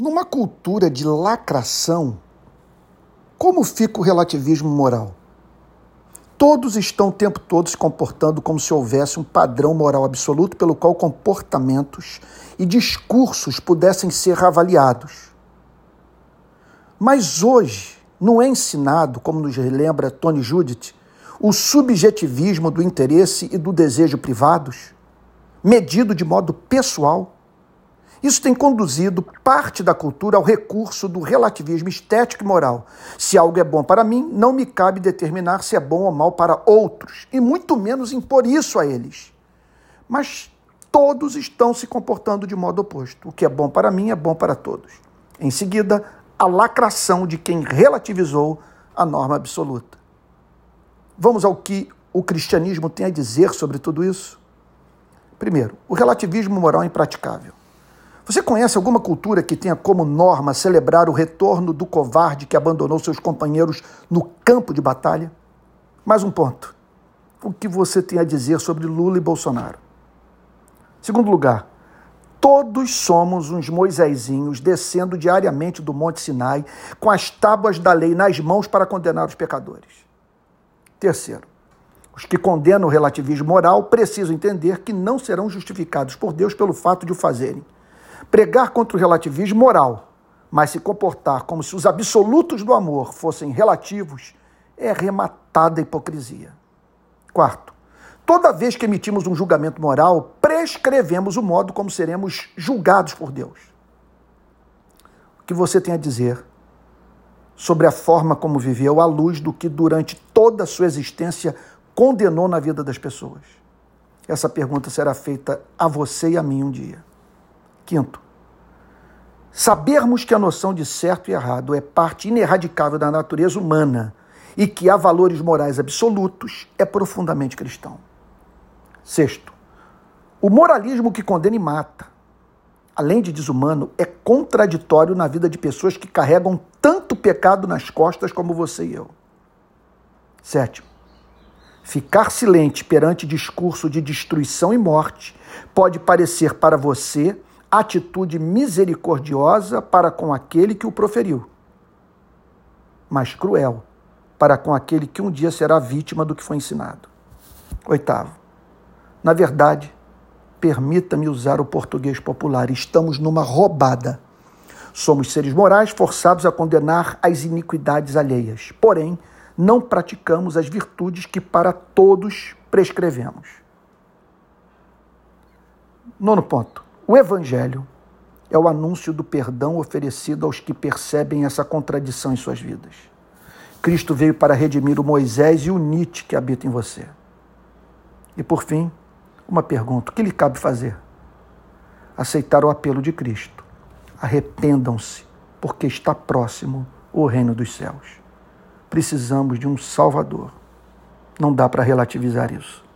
Numa cultura de lacração, como fica o relativismo moral? Todos estão o tempo todo se comportando como se houvesse um padrão moral absoluto pelo qual comportamentos e discursos pudessem ser avaliados. Mas hoje não é ensinado, como nos lembra Tony Judith, o subjetivismo do interesse e do desejo privados, medido de modo pessoal. Isso tem conduzido parte da cultura ao recurso do relativismo estético e moral. Se algo é bom para mim, não me cabe determinar se é bom ou mal para outros, e muito menos impor isso a eles. Mas todos estão se comportando de modo oposto. O que é bom para mim é bom para todos. Em seguida, a lacração de quem relativizou a norma absoluta. Vamos ao que o cristianismo tem a dizer sobre tudo isso? Primeiro, o relativismo moral é impraticável. Você conhece alguma cultura que tenha como norma celebrar o retorno do covarde que abandonou seus companheiros no campo de batalha? Mais um ponto. O que você tem a dizer sobre Lula e Bolsonaro? Segundo lugar, todos somos uns Moisésinhos descendo diariamente do Monte Sinai com as tábuas da lei nas mãos para condenar os pecadores. Terceiro, os que condenam o relativismo moral precisam entender que não serão justificados por Deus pelo fato de o fazerem Pregar contra o relativismo moral, mas se comportar como se os absolutos do amor fossem relativos, é rematada hipocrisia. Quarto, toda vez que emitimos um julgamento moral, prescrevemos o modo como seremos julgados por Deus. O que você tem a dizer sobre a forma como viveu à luz do que durante toda a sua existência condenou na vida das pessoas? Essa pergunta será feita a você e a mim um dia. Quinto, sabermos que a noção de certo e errado é parte ineradicável da natureza humana e que há valores morais absolutos é profundamente cristão. Sexto, o moralismo que condena e mata, além de desumano, é contraditório na vida de pessoas que carregam tanto pecado nas costas como você e eu. Sétimo, ficar silente perante discurso de destruição e morte pode parecer para você atitude misericordiosa para com aquele que o proferiu, mas cruel para com aquele que um dia será vítima do que foi ensinado. Oitavo, na verdade, permita-me usar o português popular, estamos numa roubada. Somos seres morais forçados a condenar as iniquidades alheias, porém, não praticamos as virtudes que para todos prescrevemos. Nono ponto. O Evangelho é o anúncio do perdão oferecido aos que percebem essa contradição em suas vidas. Cristo veio para redimir o Moisés e o Nietzsche que habita em você. E por fim, uma pergunta: o que lhe cabe fazer? Aceitar o apelo de Cristo. Arrependam-se, porque está próximo o reino dos céus. Precisamos de um Salvador. Não dá para relativizar isso.